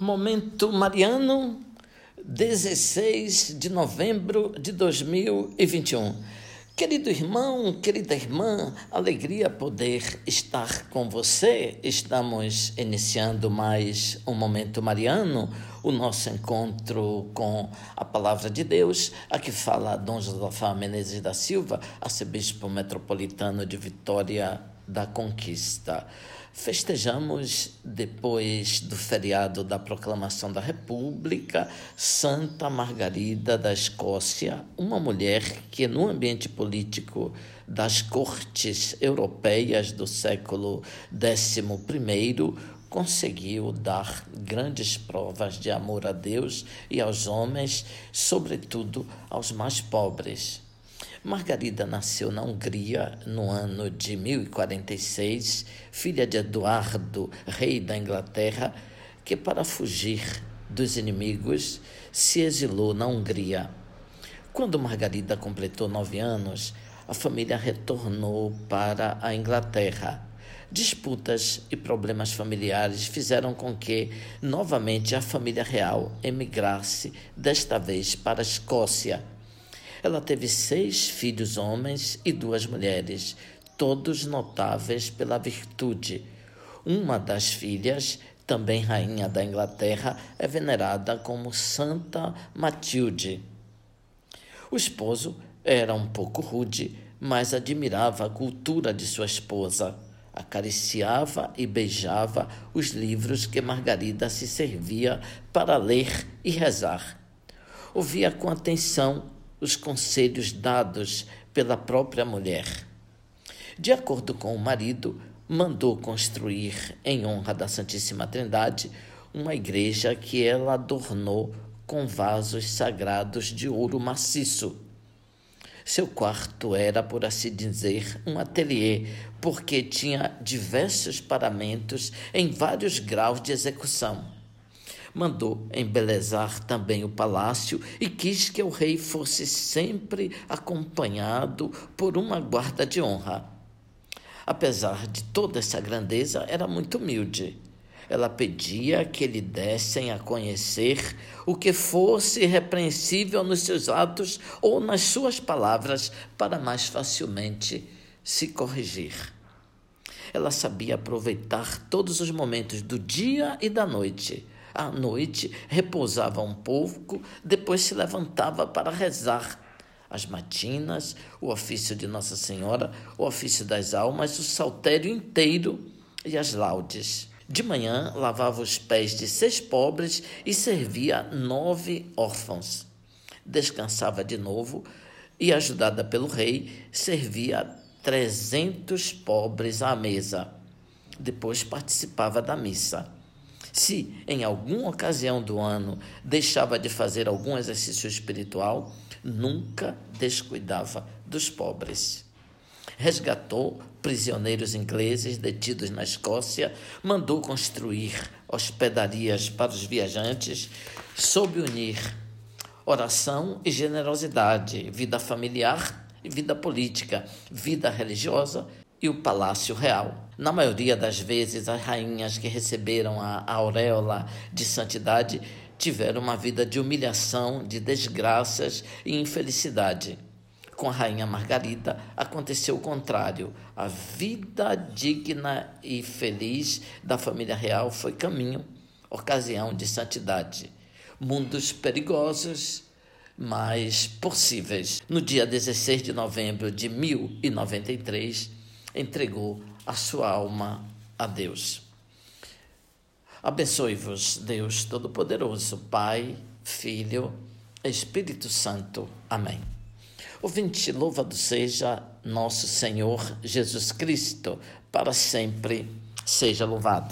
Momento Mariano, 16 de novembro de 2021. Querido irmão, querida irmã, alegria poder estar com você. Estamos iniciando mais um Momento Mariano, o nosso encontro com a Palavra de Deus. Aqui fala Dom Josafá Menezes da Silva, arcebispo metropolitano de Vitória da Conquista. Festejamos, depois do feriado da proclamação da República, Santa Margarida da Escócia, uma mulher que, no ambiente político das cortes europeias do século XI, conseguiu dar grandes provas de amor a Deus e aos homens, sobretudo aos mais pobres. Margarida nasceu na Hungria no ano de 1046, filha de Eduardo, rei da Inglaterra, que, para fugir dos inimigos, se exilou na Hungria. Quando Margarida completou nove anos, a família retornou para a Inglaterra. Disputas e problemas familiares fizeram com que, novamente, a família real emigrasse, desta vez para a Escócia ela teve seis filhos homens e duas mulheres, todos notáveis pela virtude. Uma das filhas, também rainha da Inglaterra, é venerada como Santa Matilde. O esposo era um pouco rude, mas admirava a cultura de sua esposa. Acariciava e beijava os livros que Margarida se servia para ler e rezar. Ouvia com atenção os conselhos dados pela própria mulher. De acordo com o marido, mandou construir, em honra da Santíssima Trindade, uma igreja que ela adornou com vasos sagrados de ouro maciço. Seu quarto era, por assim dizer, um ateliê, porque tinha diversos paramentos em vários graus de execução mandou embelezar também o palácio e quis que o rei fosse sempre acompanhado por uma guarda de honra. Apesar de toda essa grandeza, era muito humilde. Ela pedia que lhe dessem a conhecer o que fosse repreensível nos seus atos ou nas suas palavras, para mais facilmente se corrigir. Ela sabia aproveitar todos os momentos do dia e da noite à noite, repousava um pouco, depois se levantava para rezar as matinas, o ofício de Nossa Senhora, o ofício das almas, o saltério inteiro e as laudes. De manhã, lavava os pés de seis pobres e servia nove órfãos. Descansava de novo e, ajudada pelo rei, servia trezentos pobres à mesa. Depois participava da missa. Se, em alguma ocasião do ano, deixava de fazer algum exercício espiritual, nunca descuidava dos pobres. Resgatou prisioneiros ingleses detidos na Escócia, mandou construir hospedarias para os viajantes, soube unir oração e generosidade, vida familiar e vida política, vida religiosa e o palácio real. Na maioria das vezes, as rainhas que receberam a auréola de santidade tiveram uma vida de humilhação, de desgraças e infelicidade. Com a rainha Margarida aconteceu o contrário. A vida digna e feliz da família real foi caminho, ocasião de santidade. Mundos perigosos, mas possíveis. No dia 16 de novembro de 1093, entregou a sua alma a Deus. Abençoe-vos, Deus Todo-Poderoso, Pai, Filho, Espírito Santo. Amém. Ouvinte, louvado seja nosso Senhor Jesus Cristo, para sempre seja louvado.